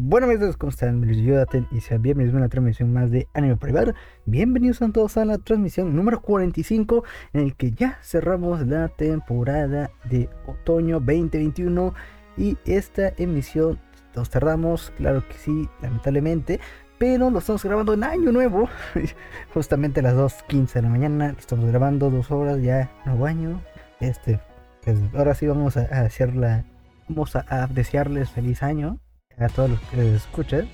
Bueno amigos, ¿cómo están? Me y sean bienvenidos a una transmisión más de Anime Privado. Bienvenidos a todos a la transmisión número 45 en el que ya cerramos la temporada de otoño 2021 y esta emisión nos tardamos, claro que sí, lamentablemente, pero lo estamos grabando en año nuevo, justamente a las 2.15 de la mañana, lo estamos grabando dos horas ya, nuevo año, este, pues ahora sí vamos a, hacer la, vamos a desearles feliz año a todos los que les escuchan,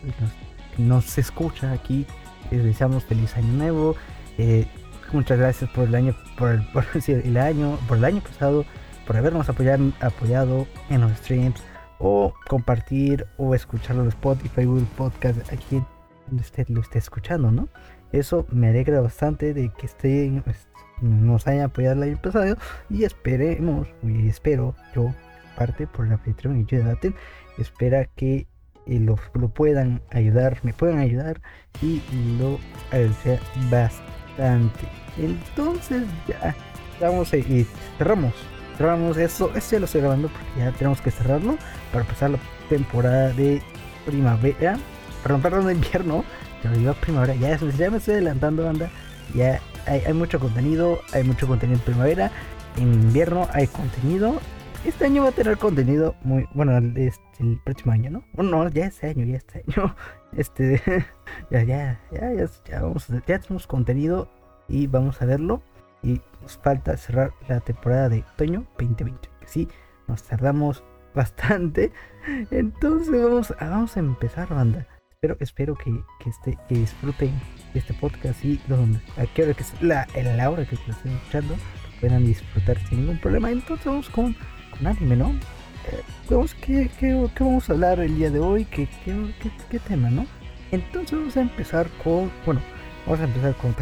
nos, se escucha aquí, les deseamos feliz año nuevo. Eh, muchas gracias por el año, por el, por el año, por el año pasado, por habernos apoyado, apoyado en los streams o compartir o escucharlo en Spotify, Google Podcast, aquí donde usted lo esté escuchando, ¿no? Eso me alegra bastante de que estén, pues, nos hayan apoyado el año pasado y esperemos, y espero yo, parte por la Patreon y Daten, espera que lo, lo, puedan ayudar, me puedan ayudar y lo agradecer bastante. Entonces ya vamos a ir, cerramos, cerramos eso, esto ya lo estoy grabando porque ya tenemos que cerrarlo para empezar la temporada de primavera, perdón, perdón, de invierno, ya lo digo primavera, ya, ya me estoy adelantando, banda, ya hay, hay mucho contenido, hay mucho contenido en primavera, en invierno hay contenido este año va a tener contenido muy bueno este, el próximo año, ¿no? no, ya este año, ya este año. Este ya ya ya ya, ya vamos ya tenemos contenido y vamos a verlo y nos falta cerrar la temporada de otoño 2020. Que sí, nos tardamos bastante. Entonces vamos a, vamos a empezar, banda. Espero, espero que, que, este, que disfruten este podcast y donde, a qué hora que es la, la hora que lo estén escuchando puedan disfrutar sin ningún problema. Entonces vamos con con anime, ¿no? Eh, ¿qué, qué, vamos a hablar el día de hoy, ¿Qué, qué, tema, ¿no? Entonces vamos a empezar con, bueno, vamos a empezar con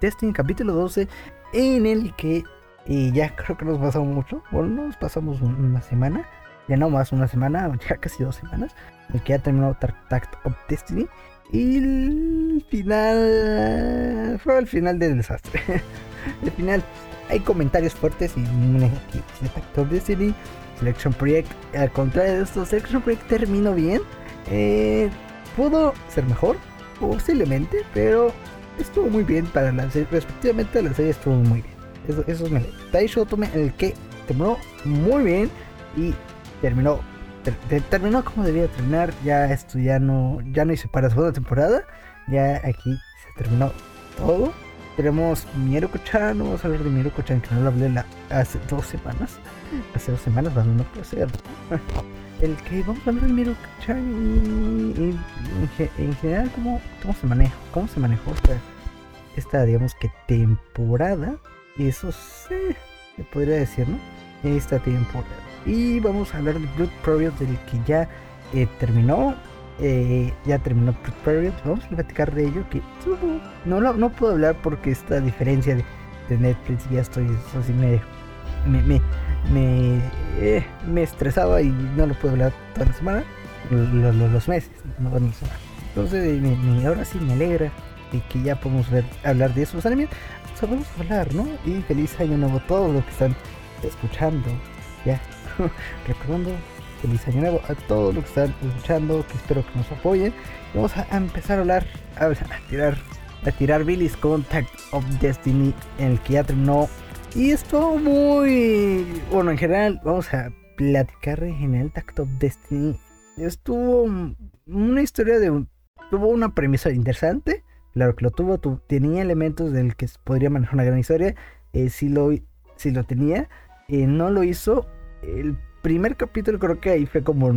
Destiny capítulo 12, en el que y ya creo que nos pasamos mucho, bueno, nos pasamos una semana, ya no más una semana, ya casi dos semanas, el que ya terminó Tact of Destiny. Y el final fue el final del desastre. el final hay comentarios fuertes y negativos de Selection Project. Al contrario de esto, Selection Project terminó bien. Eh, pudo ser mejor, posiblemente, pero estuvo muy bien para la serie. Respectivamente, la serie estuvo muy bien. Eso, eso es me Taisho Tome, el que terminó muy bien y terminó. terminó como debía terminar. Ya esto ya no, ya no hice para la temporada. Ya aquí se terminó todo tenemos Mieruko-chan, vamos a hablar de Mieruko-chan que no lo hablé hace dos semanas. Hace dos semanas, no puede ser. El que vamos a hablar de Mieruko-chan y, en, general cómo, cómo se maneja, cómo se manejó esta, esta digamos que temporada. Eso se, podría decir, ¿no? Esta temporada. Y vamos a hablar de Blood Period del que ya eh, terminó eh, ya terminó Period. Vamos a platicar de ello. Que no, no, puedo hablar porque esta diferencia de, de Netflix ya estoy así me me, me, me, eh, me, estresaba y no lo puedo hablar toda la semana, los, meses, no toda la semana. Entonces, me, ahora sí me alegra de que ya podemos ver, hablar de esos animes. Vamos a hablar, ¿no? Y feliz año nuevo a todos los que están escuchando. Ya, recordando feliz año nuevo a todos los que están escuchando, que espero que nos apoyen. Vamos a empezar a hablar, a, tirar, a tirar Billy's Contact of Destiny, en el que ya terminó. Y esto muy, bueno, en general, vamos a platicar en general Tact of Destiny. Estuvo una historia de tuvo una premisa interesante. Claro que lo tuvo, tenía elementos del que podría manejar una gran historia. Eh, si, lo, si lo tenía, eh, no lo hizo. El primer capítulo creo que ahí fue como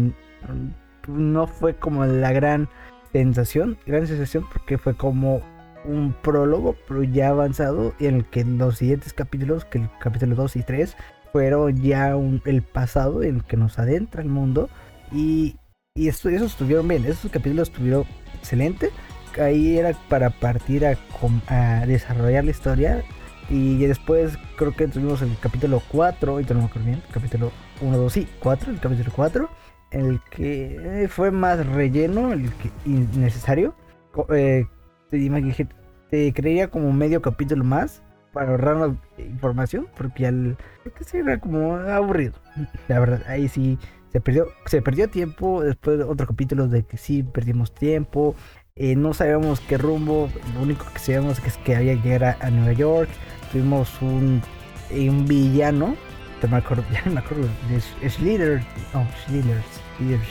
no fue como la gran sensación, gran sensación porque fue como un prólogo, pero ya avanzado, en el que los siguientes capítulos, que el capítulo 2 y 3, fueron ya el pasado en el que nos adentra el mundo. Y, y esos estuvieron bien, esos capítulos estuvieron excelentes. Ahí era para partir a desarrollar la historia y después creo que tuvimos el capítulo 4, y no me acuerdo bien, capítulo 1, 2, sí, 4, el capítulo 4, el que fue más relleno, el que innecesario. Eh, te, te creía como medio capítulo más para ahorrar información, porque al que se era como aburrido. La verdad, ahí sí se perdió, se perdió tiempo después de otro capítulo de que sí perdimos tiempo. Eh, no sabíamos qué rumbo, lo único que sabíamos es que había que llegar a, Nueva York. Tuvimos un, un villano, ya me acuerdo, ya me acuerdo de Schlitter, no, Schlitter,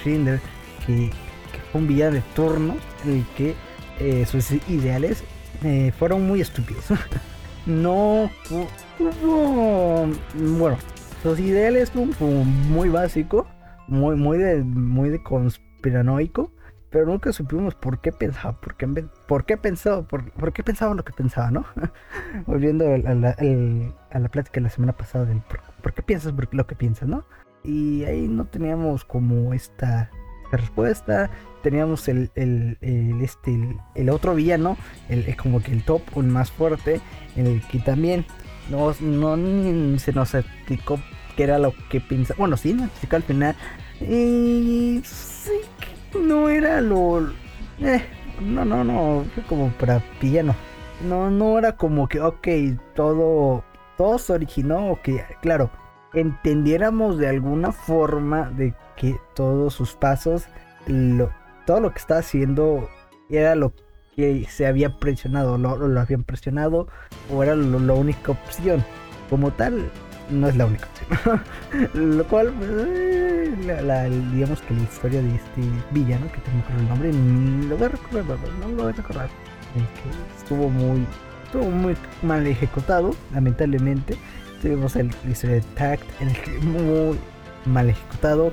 Schindler, que, que, fue un villano de turno en el que eh, sus ideales eh, fueron muy estúpidos. no bueno, sus ideales muy básico, muy, muy de, muy de conspiranoico pero nunca supimos por qué pensaba, por qué, pensaba, por, qué pensaba lo que pensaba, ¿no? Volviendo a la, plática de la semana pasada del por, qué piensas lo que piensas, ¿no? Y ahí no teníamos como esta, respuesta, teníamos el, el, este, el, otro villano, el, como que el top, un más fuerte, el que también no se nos explicó qué era lo que pensaba, bueno, sí, nos explicó al final, y sí no era lo... Eh, no, no, no, como para piano. No, no era como que, ok, todo, todo se originó, que, claro, entendiéramos de alguna forma de que todos sus pasos, lo, todo lo que está haciendo era lo que se había presionado, lo, lo habían presionado, o era la única opción. Como tal, no es la única opción. Lo cual, eh, digamos que la historia de este villano, que tengo que el nombre, lo voy a recordar, no lo voy a recordar. que estuvo muy, estuvo muy mal ejecutado, lamentablemente. Tuvimos el, la historia de Tact, el que muy mal ejecutado.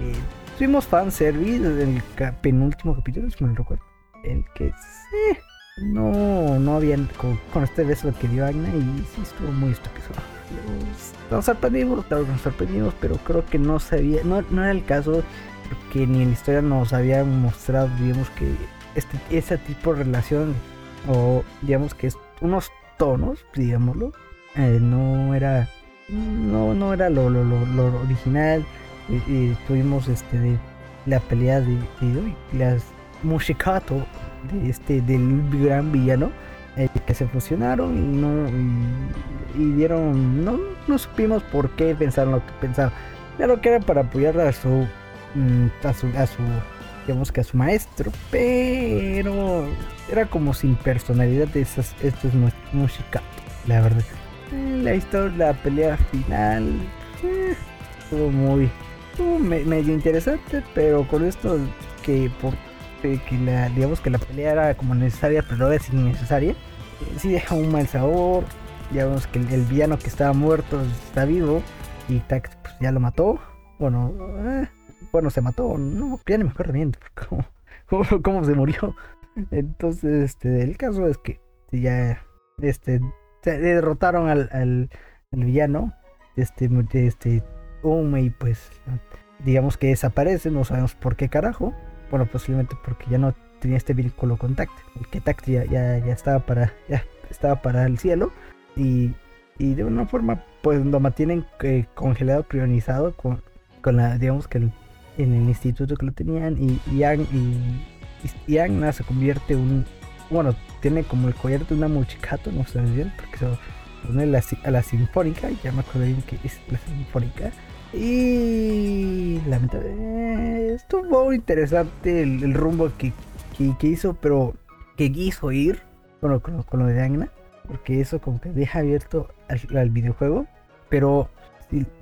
Eh, tuvimos fanservice en el penúltimo capítulo, si me recuerdo. El que sí, no, no habían con, con este beso que dio Agna y sí estuvo muy estúpido nos sorprendimos, claro nos sorprendimos, pero creo que no sabía, no, no era el caso, porque ni en la historia nos había mostrado, digamos que este, tipo de relación, o digamos que es unos tonos, digámoslo, eh, no era, no, no era lo, lo, lo, original, tuvimos este de la pelea de, de, las musicato de este del gran villano eh, que se fusionaron y no y, dieron no, no supimos por qué pensaron lo que pensaban claro que era para apoyar a su mm, a su, a su digamos que a su maestro pero era como sin personalidad de esas esto es música la verdad eh, la historia la pelea final eh, estuvo muy estuvo medio interesante pero con esto que por que la, digamos que la pelea era como necesaria, pero no es innecesaria. Sí deja un mal sabor. Ya vemos que el, villano que estaba muerto está vivo. Y Tax pues, ya lo mató. Bueno, eh, bueno, se mató. No, ya ni me acuerdo bien cómo, cómo, se murió. Entonces, este, el caso es que ya este, se derrotaron al, al, villano. Este, este, y pues, digamos que desaparece. No sabemos por qué carajo. Bueno, posiblemente porque ya no tenía este vínculo con Tact. El que Tact ya, ya, estaba para ya estaba para el cielo y, y de una forma pues lo mantienen eh, congelado, prionizado con, con la digamos que en el instituto que lo tenían y Yang y, y, se convierte un bueno tiene como el collar de una muchicato no sé bien porque se pone la, a la sinfónica ya me acuerdo bien que es la sinfónica y lamentablemente estuvo interesante el, rumbo que, que, hizo, pero que quiso ir con lo, de Agna, porque eso como que deja abierto al, videojuego. Pero,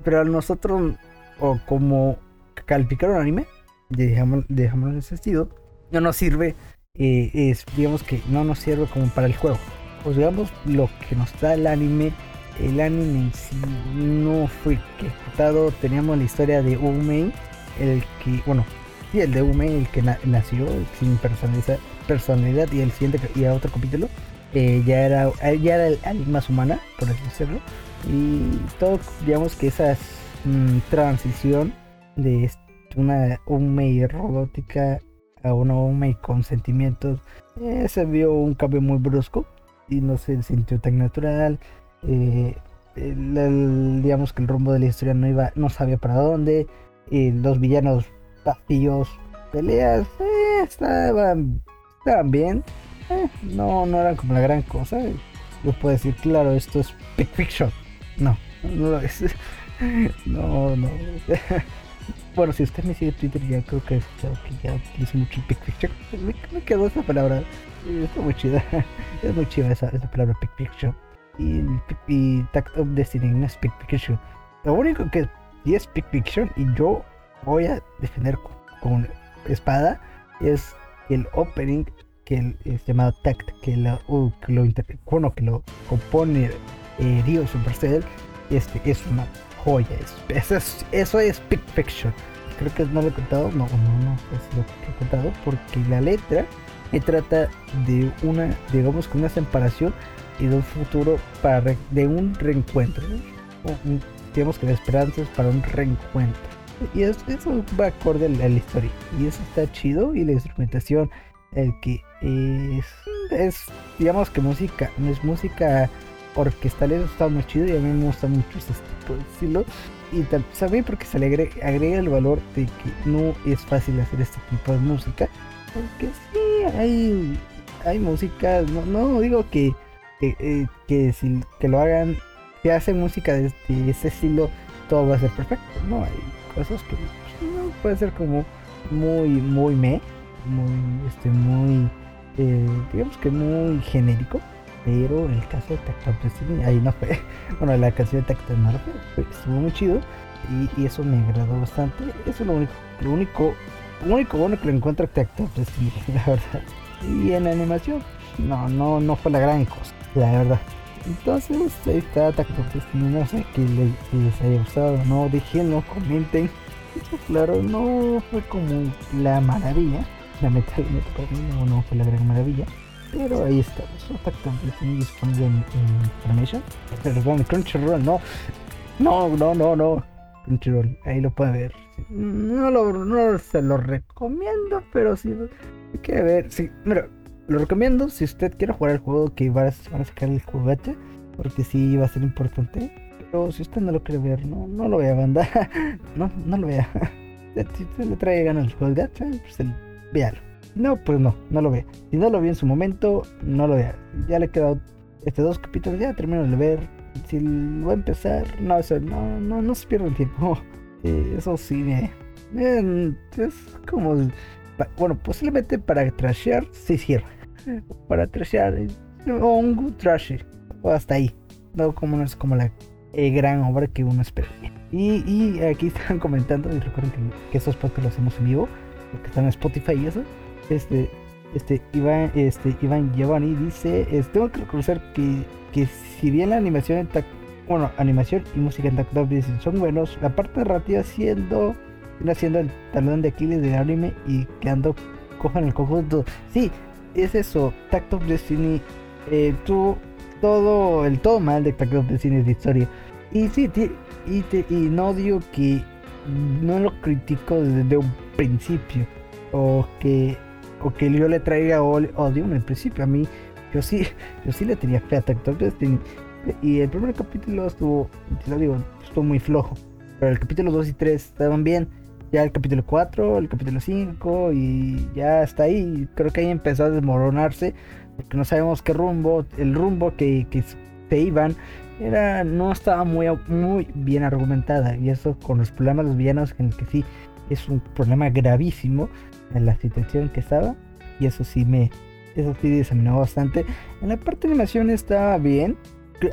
pero a nosotros, o como calificaron anime, dejamos, dejamos en ese sentido, no nos sirve, eh, es, digamos que no nos sirve como para el juego. Pues digamos lo que nos da el anime el anime en sí no fue ejecutado. Teníamos la historia de Umei, el que, bueno, sí, el de Umei, el que nació sin personalidad, y el siguiente y a otro capítulo eh, ya era ya era el más humana, por así decirlo. Y todo, digamos que esa mm, transición de una Umei robótica a una Umei con sentimientos eh, se vio un cambio muy brusco y no se sintió tan natural eh, digamos que el rumbo de la historia no iba, no sabía para dónde. Y los villanos vacíos, peleas, eh, estaban, estaban bien. Eh, no, no eran como la gran cosa. Yo puedo decir, claro, esto es Big Fiction. No, no lo es. No, no. Bueno, si usted me sigue Twitter, ya creo que, ya utilizo mucho Pick Picture. Me, me, quedó esa palabra. Está muy chida. Es muy chida esa, esa palabra Pick Picture. Y, y Tact of Destiny no es Pick Picture. Lo único que sí es Pick Picture y yo voy a defender con, espada es el opening que es llamado Tact, que lo, uh, que lo, bueno, que lo compone eh, Dio Supercell. Este es una joya. eso, es, eso es Pick Picture. Creo que no lo he contado, no, no, no es lo que he contado, porque la letra me trata de una, digamos, con una separación y de un futuro para de un reencuentro. digamos que la esperanza es para un reencuentro. Y eso, va acorde a la, historia. Y eso está chido. Y la instrumentación, el que es, es digamos que música, no es música orquestal, eso está muy chido. Y a mí me gusta mucho ese tipo de estilo. Y también porque se le agrega, el valor de que no es fácil hacer este tipo de música. Porque sí, hay, hay música, no, no digo que que, eh, que si lo hagan, que hacen música de, ese estilo, todo va a ser perfecto. No, hay pues, no, puede ser como muy, muy me, muy, este, muy, eh, digamos que muy genérico. Pero el caso de Tacto Destiny, ahí no fue. Bueno, la canción de Tacto no fue, estuvo muy chido. Y, eso me agradó bastante. Eso es lo único, lo único, único bueno que le encuentro a Tacto Destiny, la verdad. Y en la animación, no, no, no fue la gran cosa la verdad. Entonces, ahí está Tacto No sé que les, haya gustado no, déjenlo, comenten. claro, no fue como la maravilla. Lamentablemente para mí no, no fue la gran maravilla. Pero ahí está, Tacto disponible en, Information. Perdón, Crunchyroll, no. No, no, no, no. Crunchyroll, ahí lo pueden ver. No, lo, no se lo recomiendo, pero hay que ver. Sí, mira, lo recomiendo si usted quiere jugar el juego que van a sacar el juguete, porque sí va a ser importante. Pero si usted no lo quiere ver, no, no lo vea, banda. no, no lo vea. si usted le trae ganas el juego gacha, pues véalo. No, pues no, no lo vea. Si no lo vi en su momento, no lo vea. Ya le he quedado este dos capítulos, ya termino de ver. Si lo voy a empezar, no, no, no, no se pierda el tiempo. Eh, eso sí, me, es como bueno, posiblemente para trashear sí cierra para trashear o un good trash. O hasta ahí. No como no es como la eh, gran obra que uno espera. Y, y, aquí están comentando y recuerden que, esos podcasts los hacemos en vivo porque están en Spotify y eso. Este este Iván este Iván Giovanni dice tengo que reconocer que, que si bien la animación bueno animación y música en Tacto son buenos la parte narrativa siendo haciendo el talón de Aquiles del anime y quedando cojo en el conjunto sí es eso, Tact of Destiny eh, tuvo todo el todo mal de Tact of Destiny es de historia. Y sí, y, y no digo que no lo critico desde un principio o que o que yo le traiga odio en el principio. A mí yo sí yo sí le tenía fe a Tact of Destiny y el primer capítulo estuvo, lo digo, estuvo muy flojo. Pero el capítulo 2 y 3 estaban bien ya el capítulo 4, el capítulo 5 y ya está ahí. Creo que ahí empezó a desmoronarse porque no sabemos qué rumbo, el rumbo que, que se iban era no estaba muy, muy bien argumentada y eso con los problemas de los villanos en el que sí es un problema gravísimo en la situación que estaba y eso sí me eso sí desaminó bastante en la parte de animación estaba bien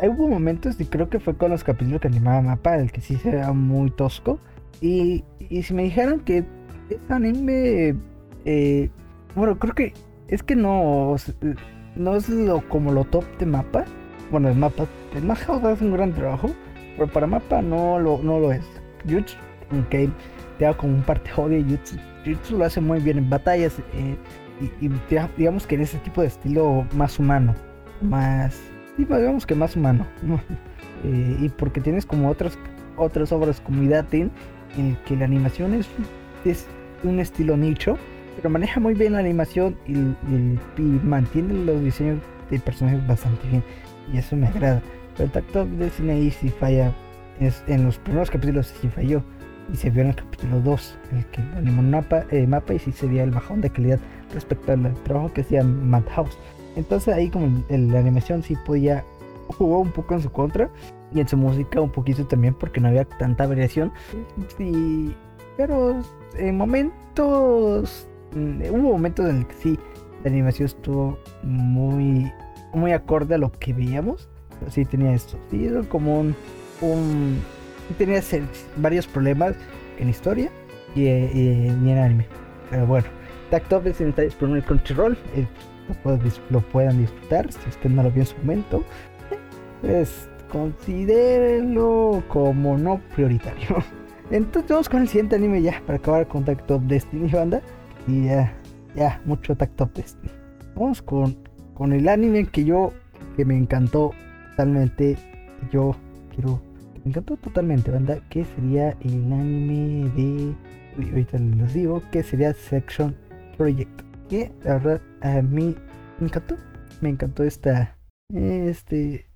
hubo momentos y creo que fue con los capítulos que animaba Mapa el que sí se era muy tosco y, si me dijeran que es anime, eh, bueno, creo que es que no, no es lo como lo top de mapa. Bueno, el mapa, el mapa hace un gran trabajo, pero para mapa no lo, no lo es. Jutsu, aunque te da como un parte odio, Jutsu, lo hace muy bien en batallas eh, y, digamos que en ese tipo de estilo más humano, más, digamos que más humano. Eh, y porque tienes como otras otras obras como Idaten en que la animación es, es un estilo nicho, pero maneja muy bien la animación y, mantiene los diseños de personajes bastante bien. Y eso me agrada. Pero el tacto de cine ahí sí falla. Es, en los primeros capítulos sí falló. Y se vio en el capítulo 2, en el que animó un mapa, eh, mapa y sí se veía el bajón de calidad respecto al trabajo que hacía Madhouse. Entonces ahí como la animación sí podía jugó un poco en su contra y en su música un poquito también porque no había tanta variación. Y, pero en momentos, mm, hubo momentos en el que sí, la animación estuvo muy, muy acorde a lo que veíamos. Sí tenía esto, sí era como un, un tenía varios problemas en historia y, en anime. Pero bueno, Tactop está disponible en Crunchyroll, eh, lo, puedan disfrutar si es que no lo vio en su momento. Pues considérenlo como no prioritario. Entonces vamos con el siguiente anime ya para acabar con Tag Top Destiny banda. Y ya, ya, mucho Tag Top Destiny. Vamos con, con el anime que yo, que me encantó totalmente. Yo quiero, me encantó totalmente banda. Que sería el anime de, ahorita les digo, que sería Section Project. Que la verdad a mí me encantó. Me encantó esta, este,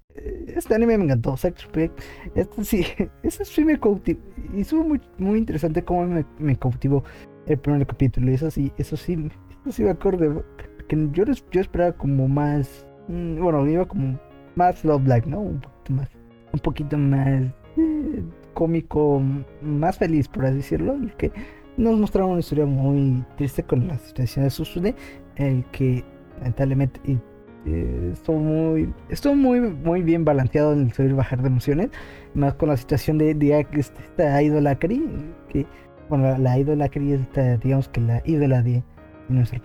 este anime me encantó, Sex Project. Este sí, este sí me cautivó. Y estuvo muy, muy interesante cómo me, me, cautivó el primer capítulo. Eso sí, eso sí, eso sí me acuerdo. Que yo, yo esperaba como más. Mm, bueno, iba como más Love Black, ¿no? Un poquito más. Un poquito más eh, cómico, más feliz, por así decirlo. El que nos mostraba una historia muy triste con la situación de Susune. El que lamentablemente eh, estuvo muy estuvo muy muy bien balanceado en el subir y bajar de emociones más con la situación de, de este, esta idolacry que bueno la, idolacry es esta, digamos que la ídola de, nuestro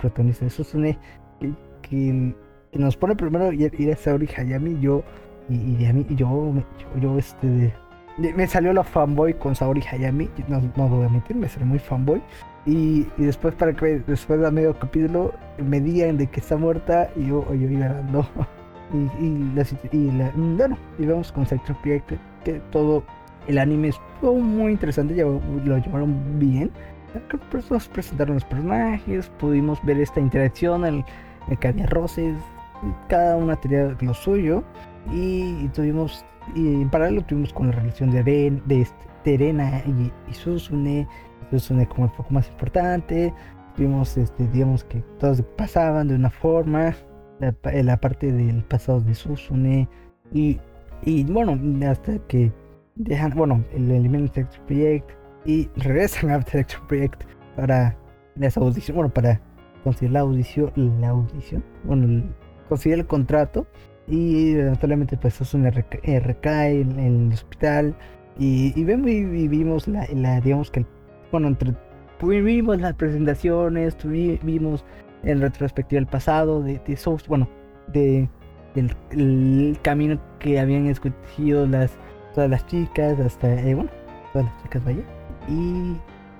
protagonista. De Susune que, que, nos pone primero ir, a Saori Hayami yo y, y, a mí yo yo, este me salió la fanboy con Saori Hayami no, no voy a mentir me salió muy fanboy y, y, después para que después de medio capítulo me digan de que está muerta y yo, yo iba dando y, y, la, y la, bueno y vamos con Sector Project que todo el anime estuvo muy interesante ya lo llevaron bien. Nos presentaron los personajes pudimos ver esta interacción el, el que había roces cada una tenía lo suyo. Y, tuvimos y en paralelo tuvimos con la relación de Ben, de este, Terena y, y Susune Susune como el poco más importante. Vimos, este, digamos que todos pasaban de una forma. La, la parte del pasado de Susune. Y, y bueno, hasta que dejan, bueno, el elemento Electro Project y regresan a Electro Project para esa audición, bueno, para conseguir la audición, la audición, bueno, conseguir el contrato y eventualmente pues Susune recae, en, el hospital y, y vemos y, vimos la, la, digamos que el bueno, entre, vimos las presentaciones, vimos en retrospectiva el pasado de, de bueno, de, del el camino que habían escogido las, todas las chicas, hasta, eh, bueno, todas las chicas, vaya. Y,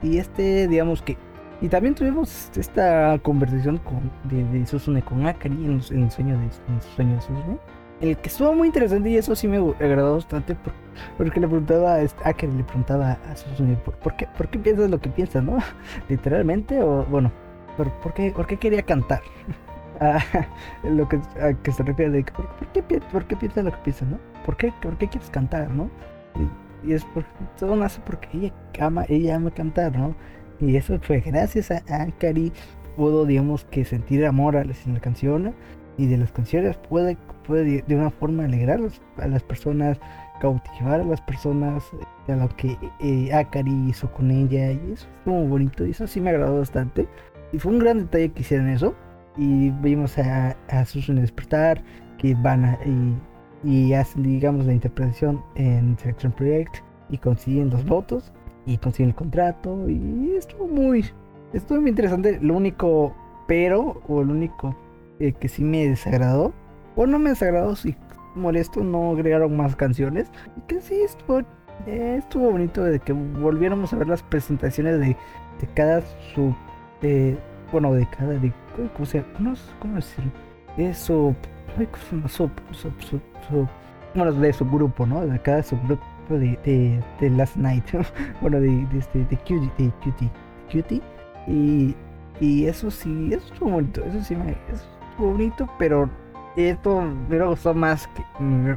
y este, digamos que y también tuvimos esta conversación con, de, de Susune con Akari en, el sueño de, en sueño de Susune el que estuvo muy interesante y eso sí me agradó bastante porque le preguntaba a que le preguntaba a Susune ¿por, qué, ¿por qué piensas lo que piensas, no? Literalmente o bueno, ¿por, qué, por qué quería cantar? Ah, lo que, a que se refiere de ¿por, qué, ¿por qué piensas lo que piensas, no? ¿Por qué, por qué quieres cantar, no? Y, es porque todo nace porque ella ama, ella ama cantar, ¿no? Y eso fue gracias a, a pudo, digamos, que sentir amor a la, a la canción y de las canciones puede, puede de una forma alegrar a las personas, cautivar a las personas, a lo que eh, Akari hizo con ella, y eso muy bonito, y eso sí me agradó bastante. Y fue un gran detalle que hicieron eso. Y vimos a, a Susan despertar, que van a, y, y, hacen, digamos, la interpretación en Selection Project y consiguen los votos y consiguen el contrato. Y estuvo muy, estuvo muy interesante. Lo único pero, o el único eh, que sí me desagradó. O no me desagradó, si molesto, no agregaron más canciones. Que sí estuvo, eh, estuvo bonito de que volviéramos a ver las presentaciones de, de cada su. De, bueno, de cada. De, ¿Cómo se ¿Cómo, cómo decirlo? Su, bueno, de su grupo, ¿no? De cada subgrupo de, de, de Last Night. bueno, de, de, este, de, Cutie, de Cutie. Cutie. Y, y eso sí, eso estuvo bonito. Eso sí me bonito, pero esto me hubiera gustado más que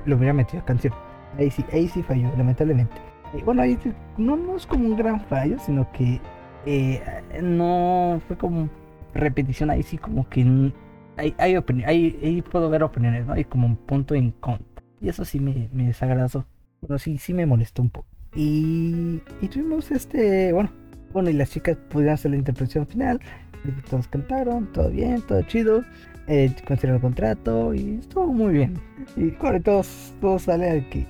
lo hubiera metido a canción. Ahí sí, ahí sí falló, lamentablemente. Y bueno, ahí no, no es como un gran fallo, sino que eh, no fue como repetición, ahí sí como que hay, hay, ahí, puedo ver opiniones, ¿no? Hay como un punto en contra. Y eso sí me, me desagradó. Bueno, sí, sí me molestó un poco. Y, y tuvimos este, bueno, bueno, y las chicas pudieron hacer la interpretación final. Todos cantaron, todo bien, todo chido. Eh, el contrato y estuvo muy bien. Y bueno, todos, todos sale a que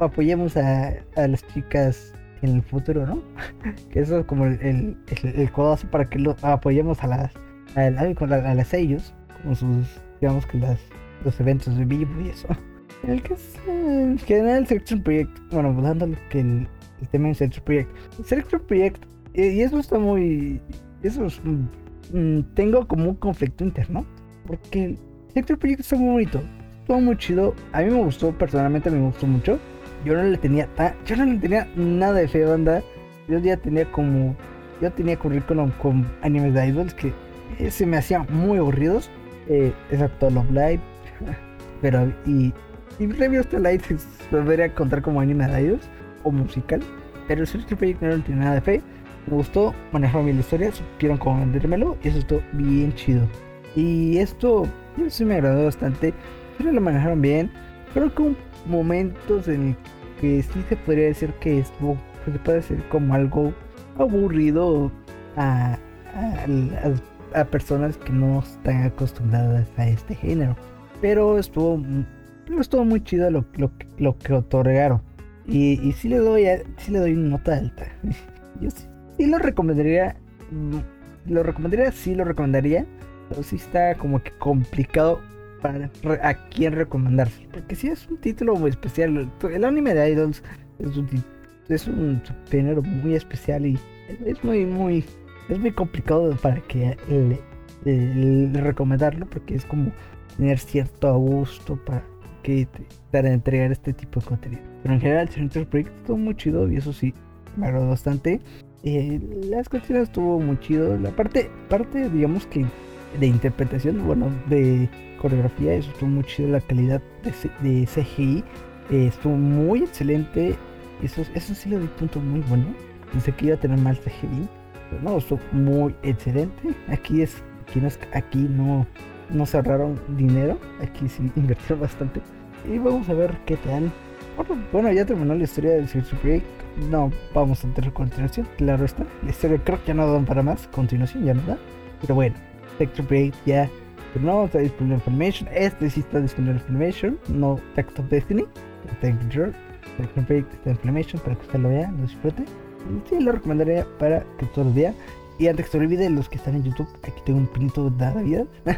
apoyemos a, a las chicas en el futuro, ¿no? que eso es como el, el, el, codazo para que lo apoyemos a las a, a, a las ellos, como sus, digamos que las, los eventos de vivo y eso. El que es en general Selection Project, bueno, dándole que el, el tema de Selection Project. Selection Project, y eso está muy. Eso es. Mm, tengo como un conflicto interno, porque Selection Project está muy bonito, estuvo muy chido. A mí me gustó, personalmente me gustó mucho yo no le tenía yo no le tenía nada de fe onda. Yo ya tenía como, yo tenía currículum con animes de idols que eh, se me hacían muy aburridos, eh, excepto Love Live, pero y, y Reviews to Light se podría contar como anime de idols o musical, pero el Project no le tenía nada de fe. Me gustó, manejaron bien la historia, supieron cómo vendérmelo y eso estuvo bien chido. Y esto, yo sí me agradó bastante, pero lo manejaron bien. Creo que un momentos en que sí se podría decir que estuvo, se puede decir como algo aburrido a, a, personas que no están acostumbradas a este género. Pero estuvo, estuvo muy chido lo, lo, lo que otorgaron. Y, y sí le doy sí le doy nota alta. Yo sí, lo recomendaría. Mm, lo recomendaría, sí lo recomendaría. Pero sí está como que complicado para a quién recomendarse. Porque si es un título muy especial. El anime de Idols es un, es género muy especial y es muy, muy, es muy complicado para que le, recomendarlo porque es como tener cierto gusto para que para entregar este tipo de contenido. Pero en general, el proyecto estuvo muy chido y eso sí, me agradó bastante. Eh, las cuestiones estuvo muy chido. La parte, parte, digamos que de interpretación, bueno, de coreografía, eso estuvo muy chido, la calidad de, CGI eh, estuvo muy excelente, eso, eso sí le doy punto muy bueno, pensé que iba a tener más CGI, pero no, estuvo muy excelente, aquí es, aquí no, aquí no, no se ahorraron dinero, aquí sí invirtieron bastante, y vamos a ver qué tal. Bueno, ya terminó la historia del Circuit Break. No vamos a entrar a continuación, claro está. La historia creo que ya no dan para más. Continuación ya no da. Pero bueno, Spectrum Break ya pero no está disponible en Filmation. Este sí está disponible en Filmation, no Text of Destiny. Está en. Spectrum Break está en Filmation para que usted lo vea, lo disfrute. Sí, lo recomendaría para que todos lo vean. Y antes que se olvide, los que están en YouTube, aquí tengo un pinito de Navidad.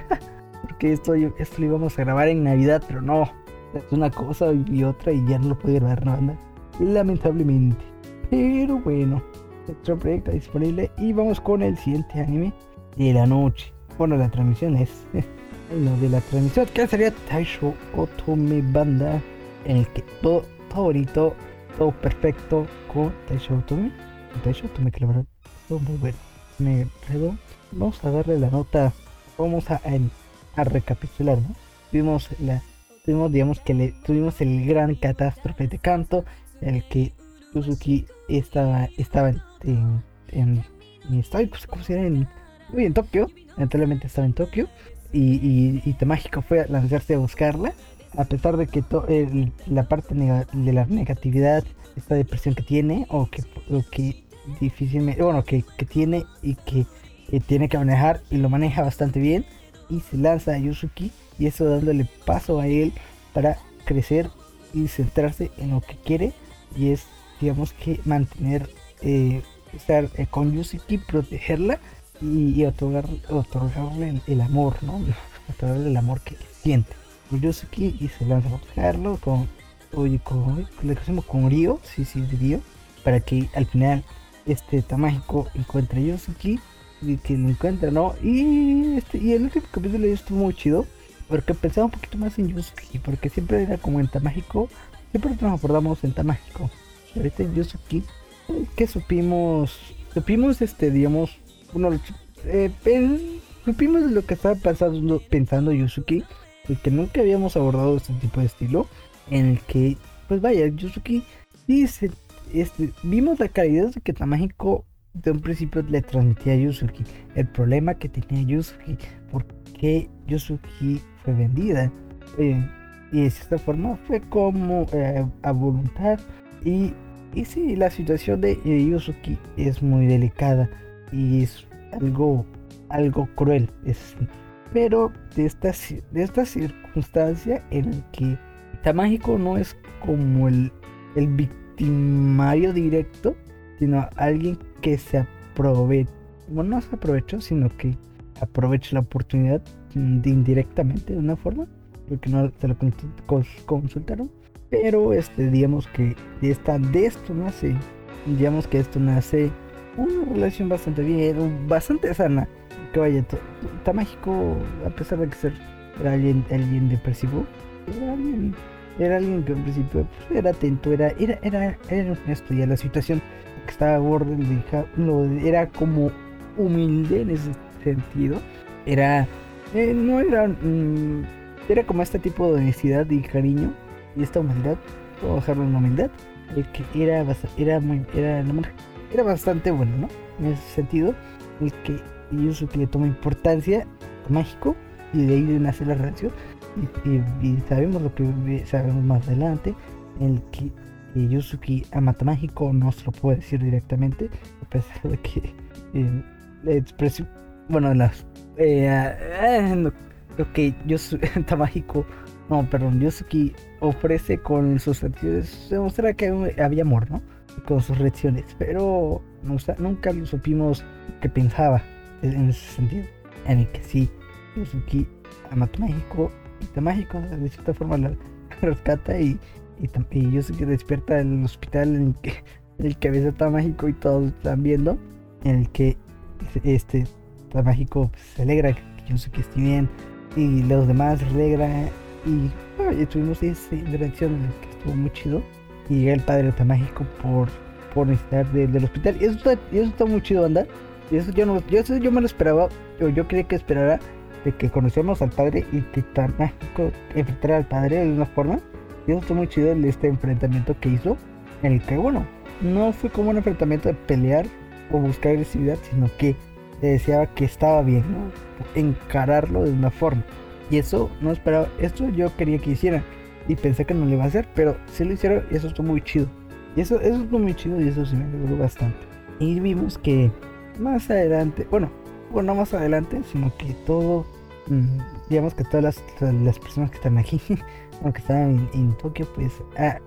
Porque esto, esto lo íbamos a grabar en Navidad, pero no. Es una cosa y otra y ya no lo puedo grabar, no Lamentablemente. Pero bueno, Break está disponible. Y vamos con el siguiente anime de la noche. Bueno, la transmisión es. lo de la transmisión, que sería Taisho Otome Banda, en el que todo, todo todo perfecto con Taisho Otome. Taisho Otome, que la verdad, todo muy bueno. Me redo. Vamos a darle la nota. Vamos a, a, recapitular, ¿no? Tuvimos la. Tuvimos, digamos que le tuvimos el gran catástrofe de canto, el que Suzuki estaba, estaba en, en, en, en, ¿cómo se? En, Tokio, lamentablemente estaba en Tokio, y, y, y Temágico fue a lanzarse a buscarla, a pesar de que la parte de la negatividad, esta depresión que tiene, o que, que difícilmente, bueno, que, tiene y que tiene que manejar, y lo maneja bastante bien, y se lanza a Yusuki, y eso dándole paso a él para crecer y centrarse en lo que quiere, y es, digamos que mantener, eh, estar eh, con Yusuki, protegerla, y, otorgarle el, amor, ¿no? Otorgarle el amor que siente. Yusuki y se lanza a buscarlo con, oye, con, con Ryo, sí, sí, Ryo, para que al final este Tamágico encuentre a Yusuki y que lo encuentra, ¿no? Y, este, y el último capítulo estuvo muy chido, porque pensaba un poquito más en Yusuki, porque siempre era como en Tamágico, siempre nos acordamos en Tamágico. Ahorita en Yusuki, que supimos, supimos, este, digamos, bueno, eh, supimos lo que estaba pensando, pensando Yusuki, que nunca habíamos abordado este tipo de estilo, en el que, pues vaya, Yusuki dice, este, vimos la calidad de que Tamágico de un principio le transmitía a Yusuki, el problema que tenía Yusuki, por qué Yusuki fue vendida, eh, y de esta forma fue como eh, a voluntad y y sí, la situación de Yusuki es muy delicada y es algo, algo cruel. Es, pero de esta, de circunstancia en la que Tamahiko no es como el, el victimario directo, sino alguien que se aprovecha, no se aprovechó, sino que aprovecha la oportunidad de indirectamente de una forma, porque no se lo consultaron, pero este, digamos que esta, de esto nace, digamos que esto nace una relación bastante bien, bastante sana, que vaya, está mágico, a pesar de que ser era alguien, alguien depresivo, era alguien, era alguien que en principio pues, era atento, era, era, era, era honesto, y a la situación que estaba a borde lo, era como humilde en ese sentido, era, eh, no era, mm, era como este tipo de honestidad y cariño, y esta humildad, puedo en humildad, que era, era, muy, era, era bastante bueno, ¿no? En ese sentido, el que Yusuke le toma importancia mágico y de ahí nace la relación y, sabemos lo que sabemos más adelante el que Yusuke ama mágico no se lo puede decir directamente a pesar de que eh, bueno las eh, eh, lo que Yusuke mágico. No perdón Yusuke ofrece con sus acciones demuestra que había amor no con sus reacciones pero nunca supimos que pensaba en ese sentido, en el que sí, Yusuki ama a México y Mágico de cierta forma la rescata y, y, y despierta en el hospital en el que, el que a veces está mágico y todos están viendo, en el que este mágico pues, se alegra que Yusuki esté bien y los demás se alegra. Y, bueno, tuvimos esa interacción que estuvo muy chido. Y llega el padre de mágico por por necesidad del hospital. Y eso está, eso está muy chido andar eso yo no, yo, eso yo me lo esperaba, yo, yo quería que esperara de que conociéramos al padre y que tan mágico enfrentara al padre de una forma. Y eso estuvo muy chido este enfrentamiento que hizo, en el que bueno, no fue como un enfrentamiento de pelear o buscar agresividad, sino que le deseaba que estaba bien, encararlo de una forma. Y eso no esperaba, esto yo quería que hicieran. Y pensé que no lo iba a hacer, pero sí lo hicieron y eso estuvo muy chido. Y eso, eso estuvo muy chido y eso sí me gustó bastante. Y vimos que más adelante, bueno, bueno, no más adelante, sino que todo, mm, digamos que todas las, personas que están aquí, aunque están en, Tokio, pues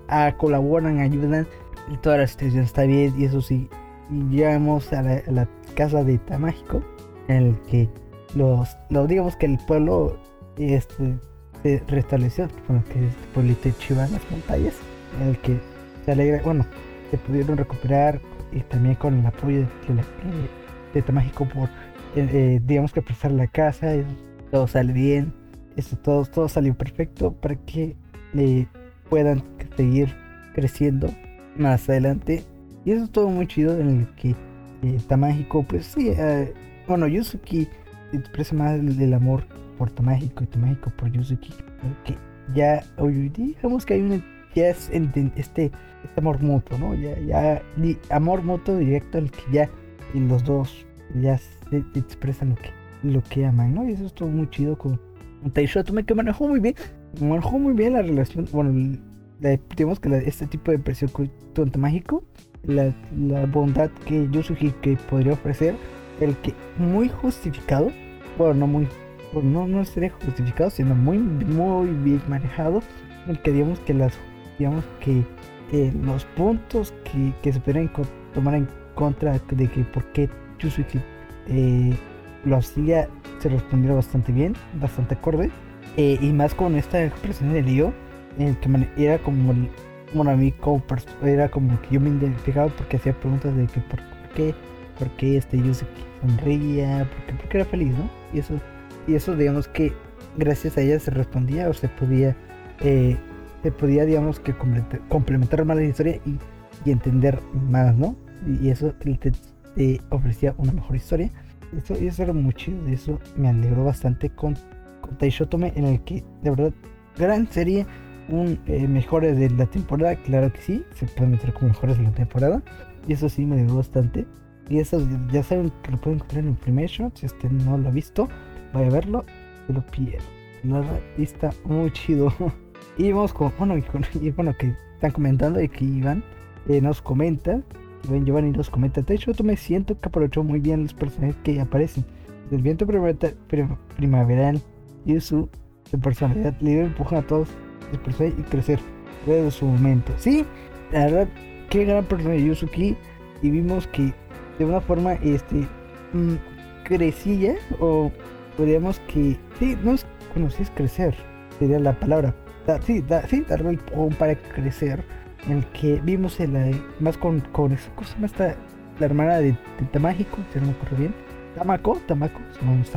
a, colaboran, ayudan y toda la situación está bien y eso sí, llegamos a la, casa de Tamágico, en el que los, digamos que el pueblo este, se restableció, bueno, que es el pueblito de Chiva en las montañas, en el que se alegra, bueno, se pudieron recuperar y también con el apoyo de, de, de Mágico por, eh, eh, digamos que prestar la casa, todo sale bien, esto, todo, todo salió perfecto para que le puedan seguir creciendo más adelante. Y eso es todo muy chido en el que eh, Tamágico, pues sí, bueno, Yusuki expresa más el, amor por Tamágico y Tamágico por Yusuki. Que ya hoy digamos que hay una ya es este, este amor mutuo, ¿no? Ya, ya, amor mutuo directo al que ya y los dos ya se, expresan lo que, lo que aman, ¿no? Y eso estuvo muy chido con, con Taishoto, que manejó muy bien, manejó muy bien la relación, bueno, la, digamos que este tipo de presión tonto mágico, la, bondad que que podría ofrecer, el que muy justificado, bueno, no muy, no, no sería justificado, sino muy, muy bien manejado, el que digamos que las digamos que los puntos que, se podrían tomar en contra de que por qué Yusuke eh, lo auxilia se respondieron bastante bien, bastante acorde. Eh, y más con esta expresión de lío, en el que era como, bueno, a mí como era como que yo me identificaba porque hacía preguntas de que por, qué, por qué este Yusuke sonreía, porque, porque era feliz, ¿no? Y eso, y eso digamos que gracias a ella se respondía o se podía eh, se podía, digamos, que complementar más la historia y, entender más, ¿no? Y, eso te, ofrecía una mejor historia. Eso, y eso era muy chido, de eso me alegró bastante con, con Taishotome, en el que, de verdad, gran serie, un eh, mejores de la temporada, claro que sí, se puede meter como mejores de la temporada, y eso sí me alegró bastante. Y eso ya saben que lo pueden encontrar en shot, si usted no lo ha visto, vaya a verlo, se lo pierdo. Nada, está muy chido. Y vamos con, bueno, y, bueno, que están comentando y que iban eh, nos comenta, Ben Giovanni nos comenta, de hecho, me siento que aprovechó muy bien los personajes que aparecen. El viento primaveral y su personalidad le empujan a todos y crecer desde su momento. Sí, la verdad, qué gran persona de Yusuki. Y vimos que de una forma este mm, crecía o podríamos que sí, no es, bueno, crecer, sería la palabra. sí, da, sí, darle el para crecer. En el que vimos el, más con, con esa cosa, está la hermana de, de Tamágico, si no me acuerdo bien. Tamako, Tamako, no, no es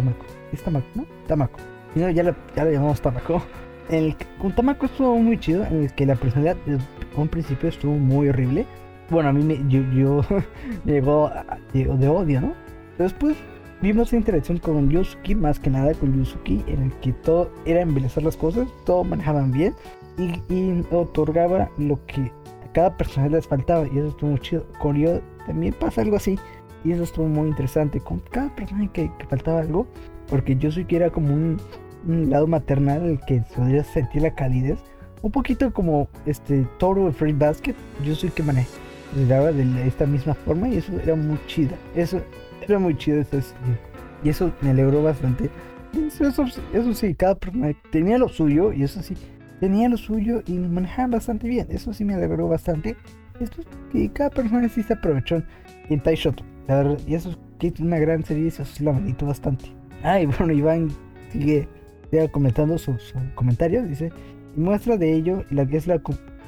es Tamako, ¿no? Tamako. Y no, ya la, ya la llamamos Tamako. El, con Tamako estuvo muy chido, en el que la personalidad desde un principio estuvo muy horrible. Bueno, a mí me, yo, llegó, de odio, ¿no? Después vimos la interacción con Yusuki, más que nada con Yusuki, en el que todo era embelezar las cosas, todo manejaban bien y, otorgaba lo que a cada personaje les faltaba. Y eso estuvo muy chido. Con yo también pasa algo así. Y eso estuvo muy interesante. Con cada personaje que, que faltaba algo, porque Yusuki era como un un lado maternal el que podría sentir la calidez. Un poquito como este Toro de Free Basket, yo soy que manejaba de esta misma forma y eso era muy chido. Eso era muy chido. y eso me alegró bastante. Eso, eso, sí, cada persona tenía lo suyo y eso sí, tenía lo suyo y manejaban bastante bien. Eso sí me alegró bastante. Esto, y cada persona sí se aprovechó en Taishoto. Y eso es una gran serie, eso sí lo medito bastante. Ay, bueno, Iván sigue comentando sus, comentarios, dice, y muestra de ello la que es la,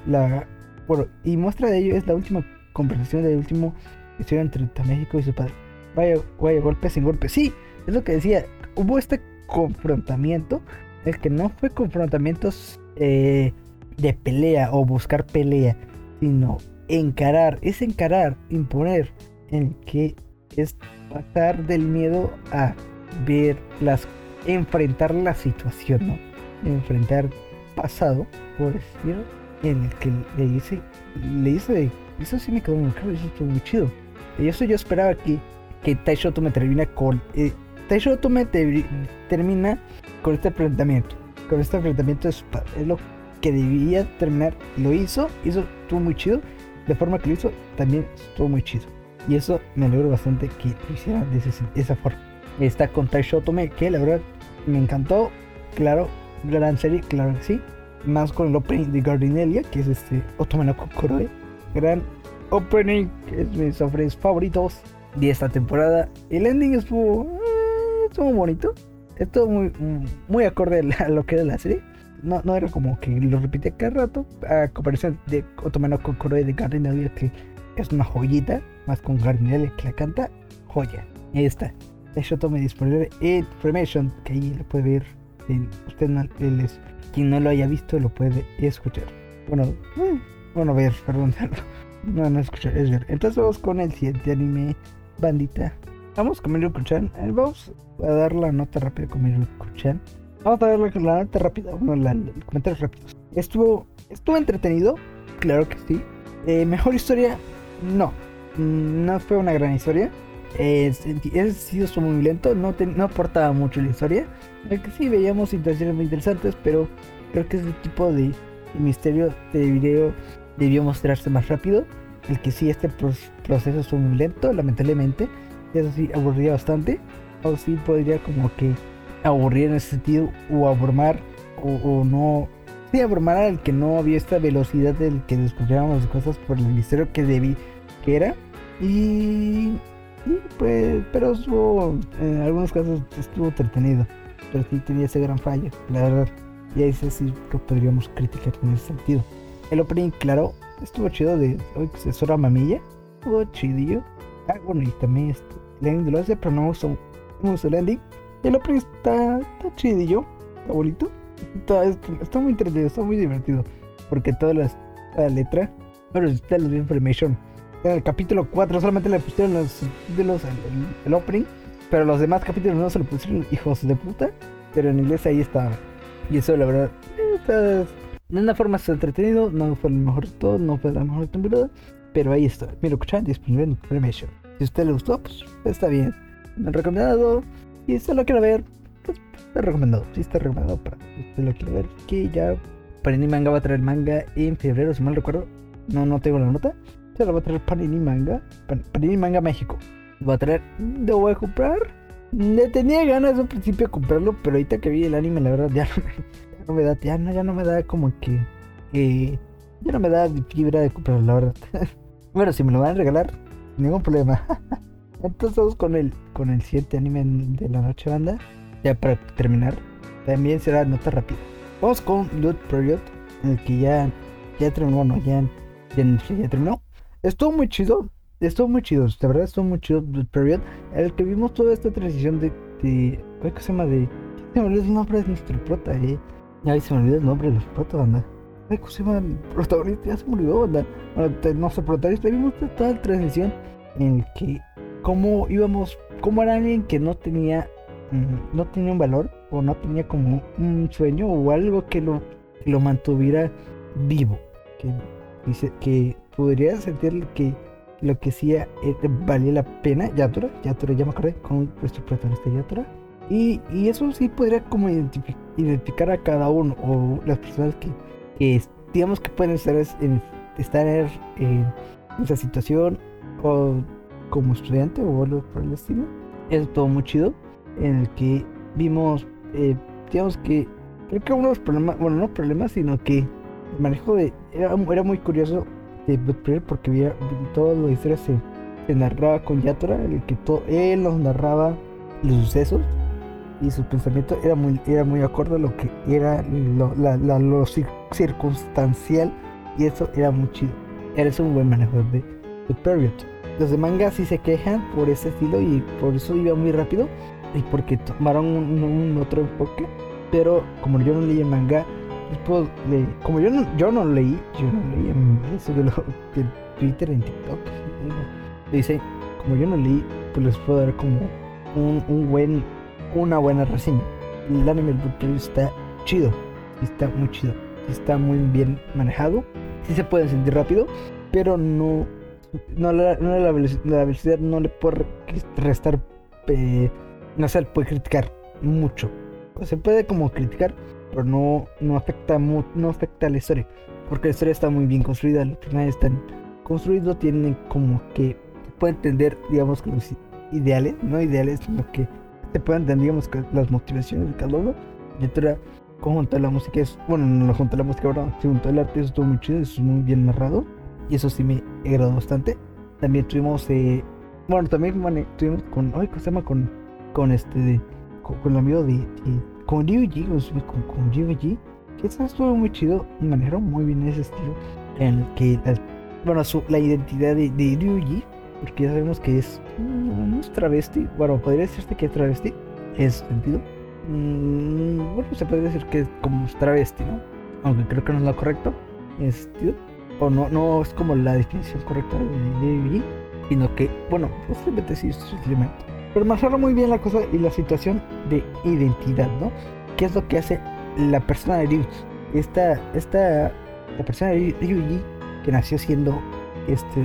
la bueno, y muestra de ello es la última conversación del último historia entre México y su padre. Vaya, vaya, golpe sin golpe. Sí, es lo que decía. Hubo este confrontamiento, el que no fue confrontamientos eh, de pelea o buscar pelea, sino encarar, es encarar, imponer, en que es pasar del miedo a ver las enfrentar la situación, ¿no? Enfrentar pasado, por en el que le dice, le dice, eso sí me quedó muy claro, eso estuvo muy chido. Y eso yo esperaba que, que Taishoto me termina con, eh, Taishoto me termina con este enfrentamiento, con este enfrentamiento es, lo que debía terminar, lo hizo, eso estuvo muy chido, de forma que lo hizo, también estuvo muy chido. Y eso me alegro bastante que lo hiciera de esa forma está con Taishotome, que la verdad me encantó. Claro, gran serie, claro que sí. Más con el opening de Gardinelia, que es este Otomano Kokoroe. Gran opening, que es mis openings favoritos de esta temporada. El ending estuvo, eh, estuvo bonito. Estuvo muy, muy acorde a lo que era la serie. No, no era como que lo repite cada rato. A comparación de Otomano Kokoroe de Gardinelia, que es una joyita. Más con Gardinelia que la canta, joya. Ahí está. Shoto me disponible en Formation, que ahí lo puede ver. usted no, quien no lo haya visto lo puede escuchar. Bueno, eh, bueno, ver, perdón. No, no escuchar, es ver. Entonces vamos con el siguiente anime, bandita. Vamos con Miruko-chan. Eh, vamos a dar la nota rápida con Miruko-chan. Vamos a dar la, nota rápida, bueno, la, comentarios rápidos. Estuvo, estuvo entretenido, claro que sí. Eh, mejor historia, no. Mm, no fue una gran historia es, sido muy lento, no, no aportaba mucho la historia. que sí veíamos situaciones muy interesantes, pero creo que ese tipo de, misterio de video debió mostrarse más rápido. El que sí, este proceso es muy lento, lamentablemente. Eso sí, aburría bastante. O sí podría como que aburrir en ese sentido, o abrumar, o, no. Sí, abrumar al que no había esta velocidad del que descubríamos las cosas por el misterio que debí que era. Y pues, pero estuvo, en algunos casos estuvo entretenido. Pero sí tenía ese gran fallo, la verdad. Y ahí sí que podríamos criticar en ese sentido. El opening, claro, estuvo chido de Sora Mamilla. Estuvo chidillo. Ah, bueno, y también este, el ending lo hace, pero no uso, no uso el ending. El opening está, está chidillo, está bonito. Está, está, muy entretenido, está muy divertido. Porque toda la, toda la letra, bueno, está la information en el capítulo 4 solamente le pusieron los títulos el, opening, pero los demás capítulos no se lo pusieron hijos de puta. Pero en inglés ahí está. Y eso, la verdad, está, de una forma está entretenido. No fue el mejor de todo, no fue la mejor temporada. Pero ahí está. Mira, escuchan disponible en Premiation. Si a usted le gustó, pues está bien. Me han recomendado. Y si usted lo quiere ver, pues está recomendado. Sí, está recomendado para si usted lo quiere ver. Que ya Panini Manga va a traer manga en febrero, si mal recuerdo. No, no tengo la nota esta la a traer Panini Manga. Panini Manga México. Va a traer. Lo voy a comprar. Le tenía ganas al principio de comprarlo, pero ahorita que vi el anime, la verdad, ya no me, da, ya no, ya no me da como que. ya no me da fibra de comprarlo, la verdad. bueno, si me lo van a regalar, ningún problema. Entonces vamos con el, con el siguiente anime de la noche banda. Ya para terminar. También será nota rápida. Vamos con Loot Period. En el que ya, ya terminó, bueno, ya, ya, terminó. Estuvo muy chido. Estuvo muy chido. De verdad estuvo muy chido Loot Period. El que vimos toda esta transición de. de ¿Cómo se llama? De. Se me olvidó el nombre de nuestro prota, eh. Ya se me olvidó el nombre de los protas, banda. ¿Cómo se llama el protagonista? Ya se me olvidó, banda. Bueno, nuestro protagonista vimos toda la transición en el que cómo íbamos, cómo era alguien que no tenía, mm, no tenía un valor o no tenía como un sueño o algo que lo, lo mantuviera vivo, que dice que podría sentir que lo que hacía eh, valía la pena, Yatura, Yatura ya me acordé con nuestro protagonista Yatura. Y, y eso sí podría como identificar a cada uno o las personas que, que digamos que pueden estar en, estar en esa situación o como estudiante o algo por el estilo. Es todo muy chido. En el que vimos, eh, digamos que, creo que uno de los problemas, bueno, no problemas, sino que el manejo de. Era, era muy curioso de porque había toda la historia se, se narraba con Yatora, el que todo, él nos narraba los sucesos y su pensamiento era muy, era muy acorde a lo que era lo, la, lo circunstancial y eso era muy chido. Era un buen manejo de, de Period. Los de manga sí se quejan por ese estilo y por eso iba muy rápido y porque tomaron un, otro enfoque. Pero como yo no leí el manga, después le, como yo no, yo no leí, yo no leí eso de, lo, Twitter, en TikTok, dice, como yo no leí, pues les puedo dar como un, un buen, una buena reseña. El anime del está chido, está muy chido, está muy bien manejado, sí se puede sentir rápido, pero no no, la, la, velocidad, no le puede restar, no se puede criticar mucho. se puede como criticar, pero no, no, afecta no afecta a la historia. Porque la historia está muy bien construida, los personajes están construidos, tienen como que puede entender, digamos, que los ideales, no ideales, sino que se pueden entender, digamos, que las motivaciones de cada uno. Y otra, junto la música, es, bueno, no junto a la música, ahora, junto al arte, eso estuvo muy chido, eso es muy bien narrado y eso sí me agradó bastante. También tuvimos, eh, bueno, también tuvimos con, ay, ¿cómo se llama? Con, con este, con, el amigo de, con Ryuji, con, con que eso estuvo muy chido manejaron muy bien ese estilo en el que, bueno, su, la identidad de, de Ryuji, porque ya sabemos que es, un travesti, bueno, podría decirse que es travesti, en ese sentido. Mm, bueno, se puede decir que es como travesti, ¿no? Aunque creo que no es lo correcto en ese o no, no es como la definición correcta de Ryuji, sino que, bueno, posiblemente sí, simplemente. Pero marcaron muy bien la cosa y la situación de identidad, ¿no? ¿Qué es lo que hace la persona de Ryuji? Esta, esta, la persona de Ryuji que nació siendo este,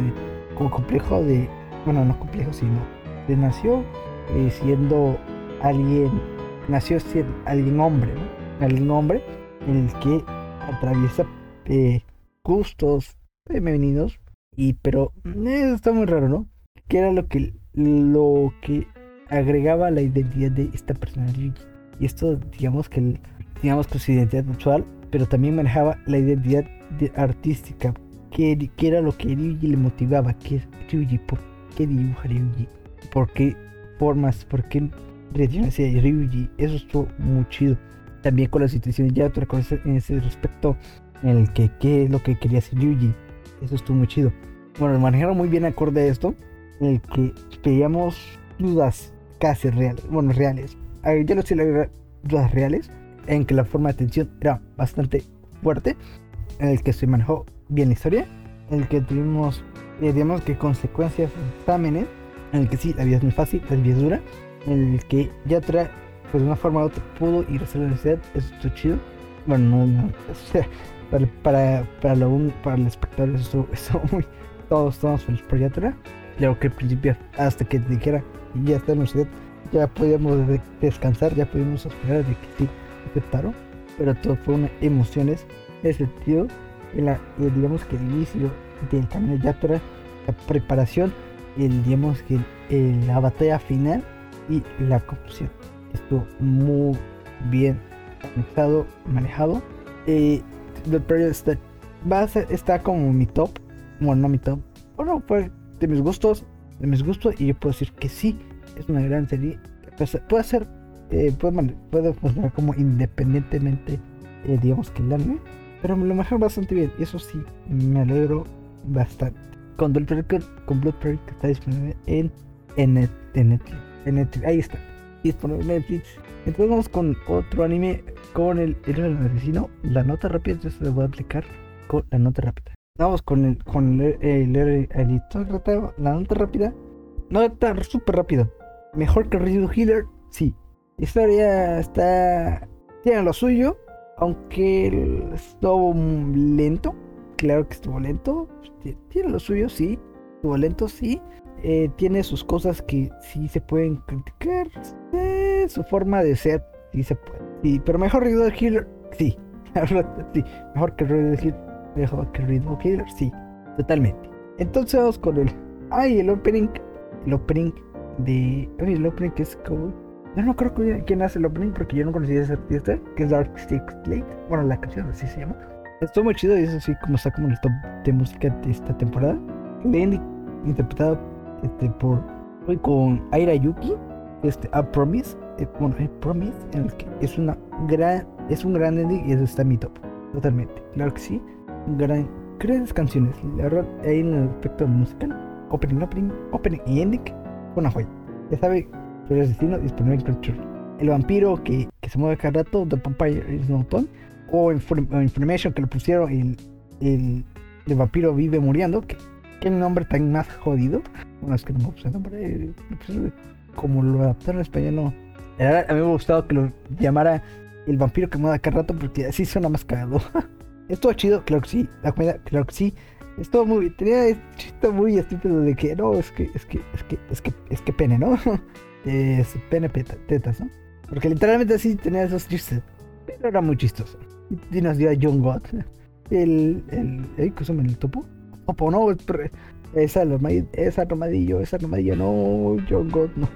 como complejo de, bueno, no complejo, sino nació eh, siendo alguien, nació siendo alguien hombre, ¿no? Alguien hombre en el que atraviesa eh, gustos femeninos y pero eh, está muy raro, ¿no? Que era lo que lo que agregaba la identidad de esta persona Y esto, digamos que digamos que su identidad sexual, pero también manejaba la identidad artística, que, que, era lo que Ryuji le motivaba, que Ryuji, ¿por qué dibuja Ryuji? ¿Por qué formas? ¿Por qué hacia Ryuji? Eso estuvo muy chido. También con la situación ya otra cosa en ese respecto en el que qué es lo que quería hacer Yuji. Eso estuvo muy chido. Bueno, manejaron muy bien acorde a esto, en el que pedíamos dudas casi reales, bueno, reales. Yo no sé dudas reales, en que la forma de atención era bastante fuerte, en el que se manejó bien la historia, en el que tuvimos, eh, digamos que consecuencias, exámenes, en el que sí, la vida es muy fácil, la vida es dura, en el que ya trae, pues de una forma u otra pudo ir a la universidad, eso estuvo chido. Bueno, no, no, para, para, para, lo, para el espectador eso, eso muy, todos estamos felices por Yatura. Luego que al principio, hasta que dijera, ya está en la universidad, ya podíamos descansar, ya pudimos esperar de que sí aceptaron. Pero todo fue una emociones ese sentido. En la, digamos que el inicio del camino de Yatura la preparación, el, digamos que la batalla final y la conclusión. Estuvo muy bien manejado. manejado. Eh, está, va a ser, está como mi top. Bueno, no mi top. Bueno, fue de mis gustos. Mis gustos. Y yo puedo decir que sí. Es una gran serie. Puede ser. Eh, puede, puede, funcionar como independientemente. Eh, digamos que el anime. Pero lo mejor bastante bien. Y eso sí, me alegro bastante. Con Blood Protect, con Blood que está disponible en, en, en, Netflix, en Netflix. Ahí está. Disponible en Netflix. Entonces vamos con otro anime. Con el héroe del asesino. La nota rápida. Entonces le voy a aplicar con la nota rápida. Vamos con el con el, el, el, la nota rápida. Nota súper rápida. Mejor que Resident Healer. Sí. Historia está. Tiene lo suyo aunque estuvo lento, claro que estuvo lento, tiene lo suyo, sí, estuvo lento, sí, eh, tiene sus cosas que sí se pueden criticar, su forma de ser, sí se puede, sí, pero mejor Riddle Healer, sí, sí, mejor que Riddle Healer, mejor que Riddle Healer, sí, totalmente. Entonces vamos con el, ay, el opening, el opening de, ay, el opening que es como yo no creo que quién hace el opening porque yo no conocía a ese artista, que es Dark Stick Late. Bueno, la canción así se llama. Estuvo muy chido y es así como está como en el top de música de esta temporada. Lenny, interpretado este, por hoy con Aira Yuki, este A Promise, eh, bueno, Promise, en el que es una gran, es un gran ending y eso está en mi top, totalmente. Claro que sí, gran, grandes canciones. La verdad, ahí en el aspecto musical, opening, opening, opening y ending, una joya. Ya sabe, el asesino disponible en Crunchyroll. El vampiro que, que, se mueve cada rato, The Vampire is Not Done. O, Information que le pusieron el, el, el, vampiro vive muriendo. Que, que el nombre tan más jodido. Bueno, es que no me gusta el nombre. Como lo adaptaron en español, no. A mí me ha gustado que lo llamara el vampiro que mueve cada rato porque así suena más cagado. Estuvo chido, claro que sí. La comida, claro que sí. Estuvo muy. Tenía chiste muy estúpido de que no, es que, es que, es que, es que, es que pene, ¿no? es pene tetas, ¿no? Porque literalmente así tenía esos chistes. Pero era muy chistoso. Y nos dio a John God. El. el ¿eh? ¿Qué el topo? Topo, no. Esa armadillo, esa armadillo, esa armadillo, no. John God, no.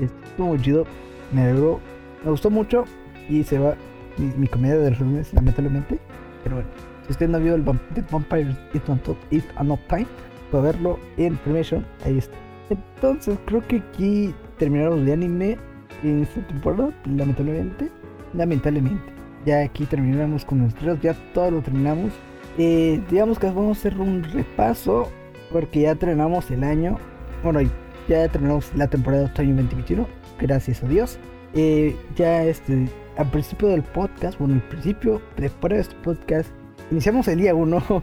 Estuvo muy chido. Me alegró. Me gustó mucho. Y se va mi, mi de los lunes, lamentablemente. Pero bueno. Si usted no vio el The Vampire It's Not Time, puede verlo en Premiation. Ahí está. Entonces, creo que aquí terminamos de anime en esta temporada, lamentablemente. Lamentablemente. Ya aquí terminamos con nuestros, ya todo lo terminamos. Eh, digamos que vamos a hacer un repaso porque ya terminamos el año. Bueno, ya terminamos la temporada de otoño 2021, gracias a Dios. Eh, ya este, al principio del podcast, bueno, al principio, después de este podcast, iniciamos el día 1.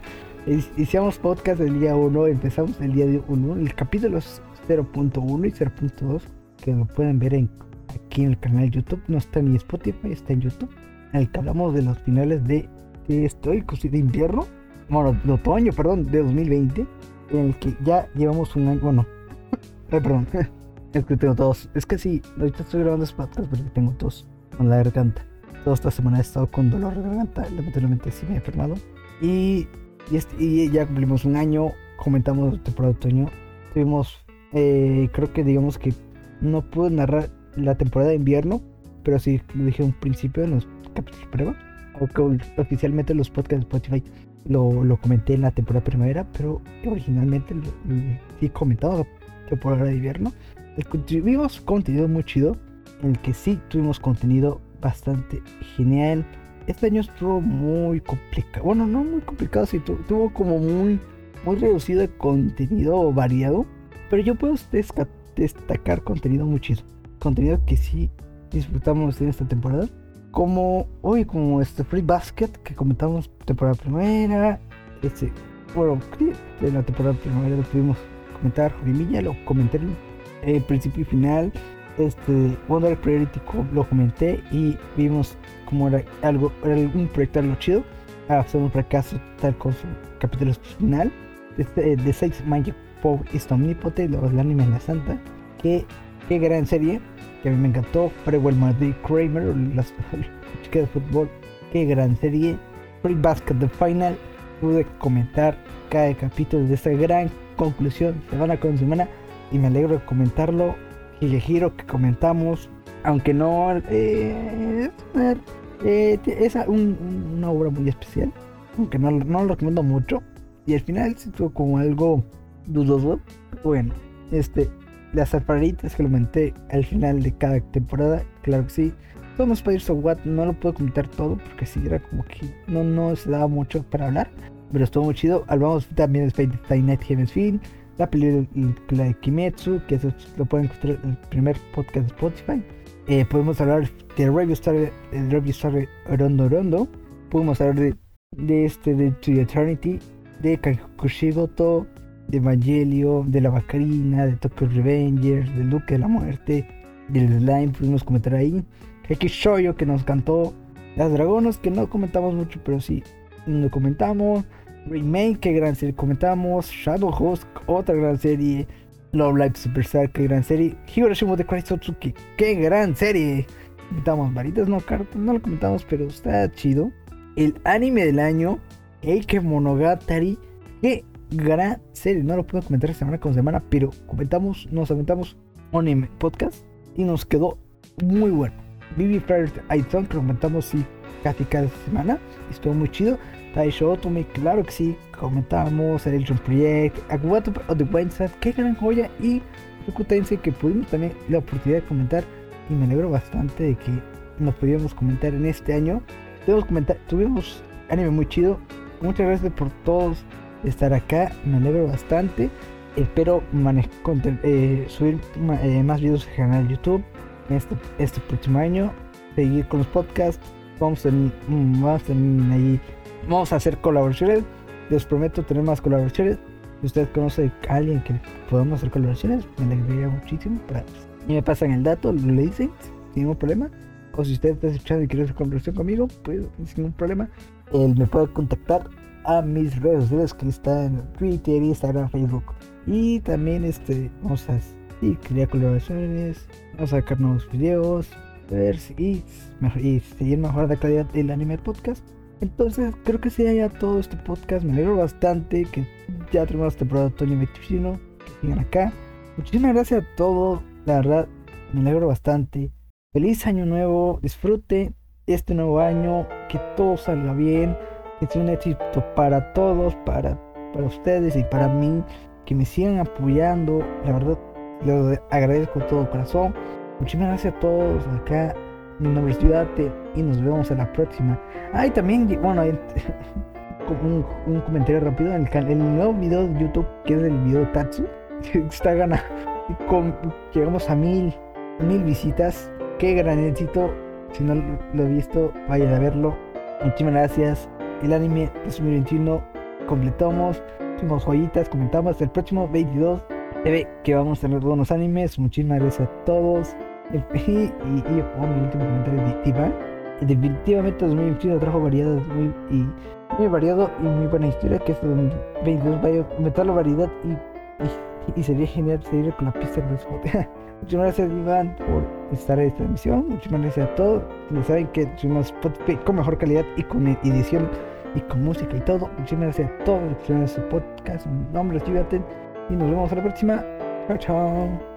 Iniciamos podcast el día 1, empezamos el día 1, el capítulo 0.1 y 0.2 que lo pueden ver en, aquí en el canal YouTube. No está en Spotify, está en YouTube. En el que hablamos de los finales de, de estoy de invierno, bueno, de otoño, perdón, de 2020. En el que ya llevamos un año, bueno, perdón, es que tengo todos. Es que sí, ahorita estoy grabando este podcast porque tengo tos con la garganta. Toda esta semana he estado con dolor de garganta, lamentablemente sí me he enfermado. Y, y, este, y ya cumplimos un año, comentamos temporada de otoño. Tuvimos, eh, creo que digamos que no pude narrar la temporada de invierno, pero sí lo dije un principio en los capítulos prueba. Aunque oficialmente los podcasts de Spotify lo, lo comenté en la temporada primavera, pero originalmente lo, sí comentaba la temporada de invierno. Tuvimos contenido muy chido, en el que sí tuvimos contenido bastante genial. Este año estuvo muy complicado. Bueno, no muy complicado, sí, tuvo como muy, muy reducido el contenido variado. Pero yo puedo destacar contenido muchísimo. Contenido que sí disfrutamos en esta temporada. Como hoy, como este Free Basket que comentamos temporada primera. Este, bueno, en la temporada primera lo pudimos comentar. Jorimilla lo comenté el principio y final. Este Wonder Priority lo comenté y vimos como era algo, era un proyecto algo chido. Hacer un fracaso tal con su capítulo final. Este, de 6 Magic Power is Omnipote, el anime en la santa. Qué, qué gran serie, que a mí me encantó. Farewell Madrid Kramer, las chicas de fútbol. Qué gran serie. Free Basket The Final. Pude comentar cada capítulo de esta gran conclusión, semana con semana, y me alegro de comentarlo. Giro que comentamos, aunque no eh, eh, es una obra muy especial, aunque no, no lo recomiendo mucho. Y al final se tuvo como algo dudoso. Bueno, este, las alfaritas que lo comenté al final de cada temporada, claro que sí. Somos Spiders of What no lo puedo comentar todo porque si era como que no, no se daba mucho para hablar. Pero estuvo muy chido. Hablamos también de Fate Night Heaven's Field, la película de Kimetsu, que eso lo pueden encontrar en el primer podcast de Spotify. Eh, podemos hablar de Review Star, el Review Rondo Rondo. Podemos hablar de, de este, de To Eternity, de Kakushigoto, de Evangelio, de la Bacarina, de Tokyo Revengers, del Duque de la Muerte, del Slime, pudimos comentar ahí. X Shoyo que nos cantó, Las Dragonas que no comentamos mucho, pero sí lo comentamos. Remake, que gran serie comentamos. Shadow Host, otra gran serie. Love Live Superstar, que gran serie. Hiroshima de Otsuki, qué gran serie. Comentamos varitas, no, no lo comentamos, pero está chido. El anime del año, Eike Monogatari, qué gran serie. No lo puedo comentar semana con semana, pero comentamos, nos aventamos un podcast y nos quedó muy bueno. Bibi First Aizon, que comentamos sí, casi cada semana. Estuvo muy chido. Taisho Otome, claro que sí. Comentamos el Eljon Project, Aguato of the Windsat, qué gran joya. Y Fukutense, que pudimos también la oportunidad de comentar. Y me alegro bastante de que nos pudiéramos comentar en este año. Tuvimos, comentar, tuvimos anime muy chido. Muchas gracias por todos estar acá. Me alegro bastante. Espero eh, subir eh, más videos al canal de YouTube este, este próximo año. Seguir con los podcasts. Vamos, en, vamos, ahí, vamos a hacer colaboraciones. Les prometo tener más colaboraciones. Si usted conoce a alguien que podamos hacer colaboraciones, me alegraría muchísimo. Y me pasan el dato, le dicen sin ningún problema. O si usted está escuchando y quiere hacer colaboración conmigo, pues sin ningún problema. Él me puede contactar a mis redes sociales que están en Twitter, Instagram, Facebook. Y también este, vamos a y crear colaboraciones, vamos a sacar nuevos videos, ver si y seguir mejorando la calidad del anime podcast. Entonces creo que si haya todo este podcast, me alegro bastante que ya tenemos temporada otoño 21, que sigan acá. Muchísimas gracias a todos, la verdad me alegro bastante. Feliz año nuevo, disfrute este nuevo año, que todo salga bien que es un éxito para todos, para, para ustedes y para mí, que me sigan apoyando. La verdad, les agradezco de todo corazón. Muchísimas gracias a todos acá. Yudate y nos vemos en la próxima. Ah, también, bueno, un, un, comentario rápido. El, el nuevo video de YouTube, que es el video de Tatsu, está ganando. Llegamos a mil, mil visitas. Qué gran éxito. Si no lo he visto, vayan a verlo. Muchísimas gracias el anime 2021 completamos, hicimos joyitas, comentamos el próximo 22 se ve que vamos a tener buenos animes, muchísimas gracias a todos. Y, y, y oh, mi último comentario de Definitivamente 2021 trajo variedad muy, y, muy variado y muy buena historia que es 22 vaya a aumentar la variedad y, y, sería genial seguir con la pista de Muchas gracias Iván por estar en esta emisión. Muchas gracias a todos. Ya saben que subimos Spotify con mejor calidad y con edición y con música y todo. Muchísimas gracias a todos los que su podcast. Mi nombre es y nos vemos a la próxima. Chao, chao.